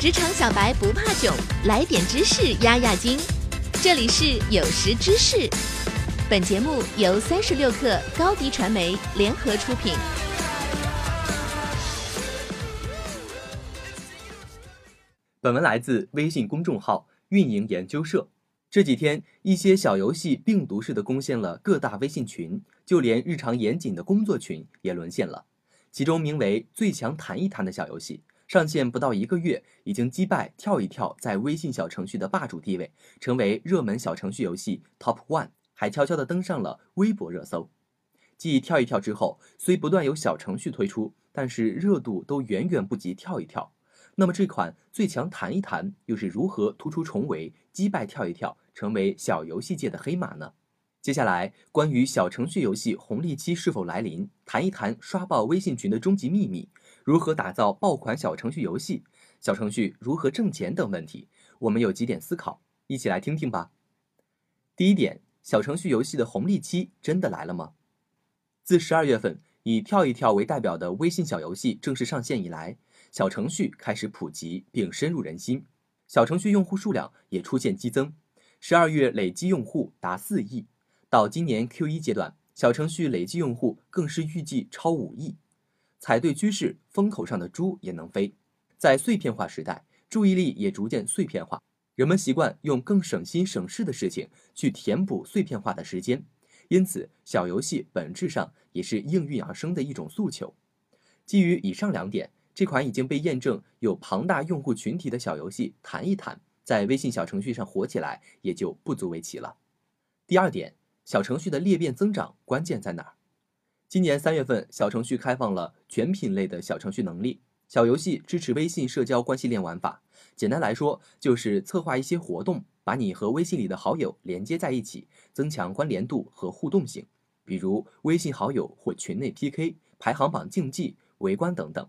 职场小白不怕囧，来点知识压压惊。这里是有识知识，本节目由三十六克高低传媒联合出品。本文来自微信公众号“运营研究社”。这几天，一些小游戏病毒式的攻陷了各大微信群，就连日常严谨的工作群也沦陷了。其中名为“最强弹一弹”的小游戏，上线不到一个月，已经击败跳一跳在微信小程序的霸主地位，成为热门小程序游戏 Top One，还悄悄地登上了微博热搜。继跳一跳之后，虽不断有小程序推出，但是热度都远远不及跳一跳。那么这款最强弹一弹又是如何突出重围、击败跳一跳，成为小游戏界的黑马呢？接下来，关于小程序游戏红利期是否来临，谈一谈刷爆微信群的终极秘密，如何打造爆款小程序游戏，小程序如何挣钱等问题，我们有几点思考，一起来听听吧。第一点，小程序游戏的红利期真的来了吗？自十二月份以跳一跳为代表的微信小游戏正式上线以来。小程序开始普及并深入人心，小程序用户数量也出现激增，十二月累计用户达四亿，到今年 Q 一阶段，小程序累计用户更是预计超五亿。踩对趋势，风口上的猪也能飞。在碎片化时代，注意力也逐渐碎片化，人们习惯用更省心省事的事情去填补碎片化的时间，因此小游戏本质上也是应运而生的一种诉求。基于以上两点。这款已经被验证有庞大用户群体的小游戏，谈一谈在微信小程序上火起来也就不足为奇了。第二点，小程序的裂变增长关键在哪儿？今年三月份，小程序开放了全品类的小程序能力，小游戏支持微信社交关系链玩法。简单来说，就是策划一些活动，把你和微信里的好友连接在一起，增强关联度和互动性，比如微信好友或群内 PK、排行榜竞技、围观等等。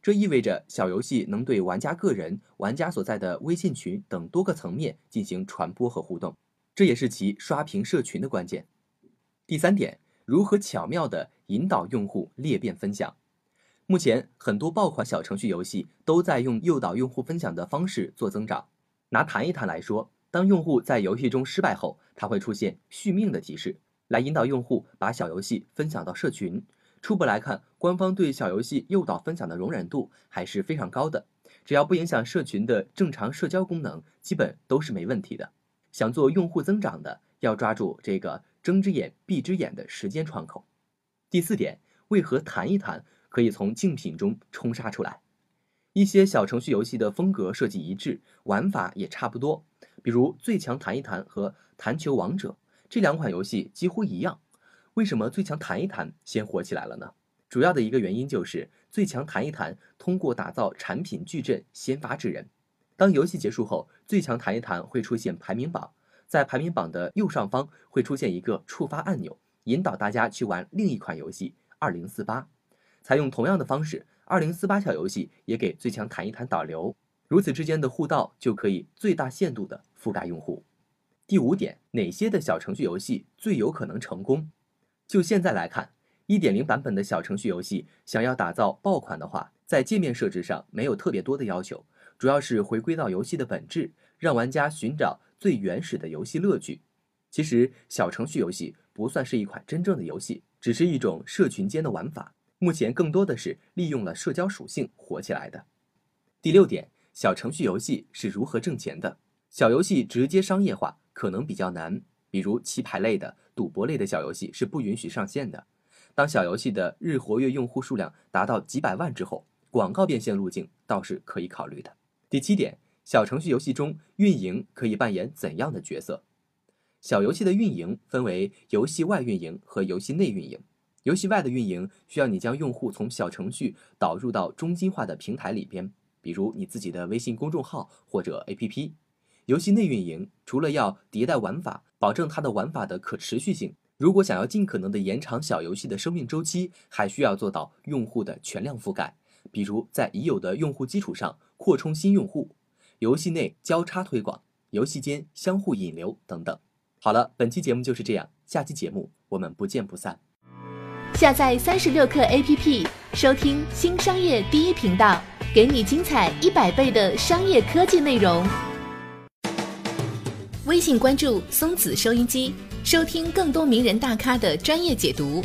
这意味着小游戏能对玩家个人、玩家所在的微信群等多个层面进行传播和互动，这也是其刷屏社群的关键。第三点，如何巧妙地引导用户裂变分享？目前很多爆款小程序游戏都在用诱导用户分享的方式做增长。拿弹一弹来说，当用户在游戏中失败后，它会出现续命的提示，来引导用户把小游戏分享到社群。初步来看，官方对小游戏诱导分享的容忍度还是非常高的，只要不影响社群的正常社交功能，基本都是没问题的。想做用户增长的，要抓住这个睁只眼闭只眼的时间窗口。第四点，为何弹一弹可以从竞品中冲杀出来？一些小程序游戏的风格设计一致，玩法也差不多，比如《最强弹一弹》和《弹球王者》这两款游戏几乎一样。为什么最强弹一弹先火起来了呢？主要的一个原因就是最强弹一弹通过打造产品矩阵先发制人。当游戏结束后，最强弹一弹会出现排名榜，在排名榜的右上方会出现一个触发按钮，引导大家去玩另一款游戏二零四八。采用同样的方式，二零四八小游戏也给最强弹一弹导流，如此之间的互道就可以最大限度的覆盖用户。第五点，哪些的小程序游戏最有可能成功？就现在来看，一点零版本的小程序游戏想要打造爆款的话，在界面设置上没有特别多的要求，主要是回归到游戏的本质，让玩家寻找最原始的游戏乐趣。其实，小程序游戏不算是一款真正的游戏，只是一种社群间的玩法。目前更多的是利用了社交属性火起来的。第六点，小程序游戏是如何挣钱的？小游戏直接商业化可能比较难。比如棋牌类的、赌博类的小游戏是不允许上线的。当小游戏的日活跃用户数量达到几百万之后，广告变现路径倒是可以考虑的。第七点，小程序游戏中运营可以扮演怎样的角色？小游戏的运营分为游戏外运营和游戏内运营。游戏外的运营需要你将用户从小程序导入到中心化的平台里边，比如你自己的微信公众号或者 APP。游戏内运营除了要迭代玩法，保证它的玩法的可持续性。如果想要尽可能的延长小游戏的生命周期，还需要做到用户的全量覆盖，比如在已有的用户基础上扩充新用户，游戏内交叉推广，游戏间相互引流等等。好了，本期节目就是这样，下期节目我们不见不散。下载三十六课 APP，收听新商业第一频道。给你精彩一百倍的商业科技内容。微信关注松子收音机，收听更多名人大咖的专业解读。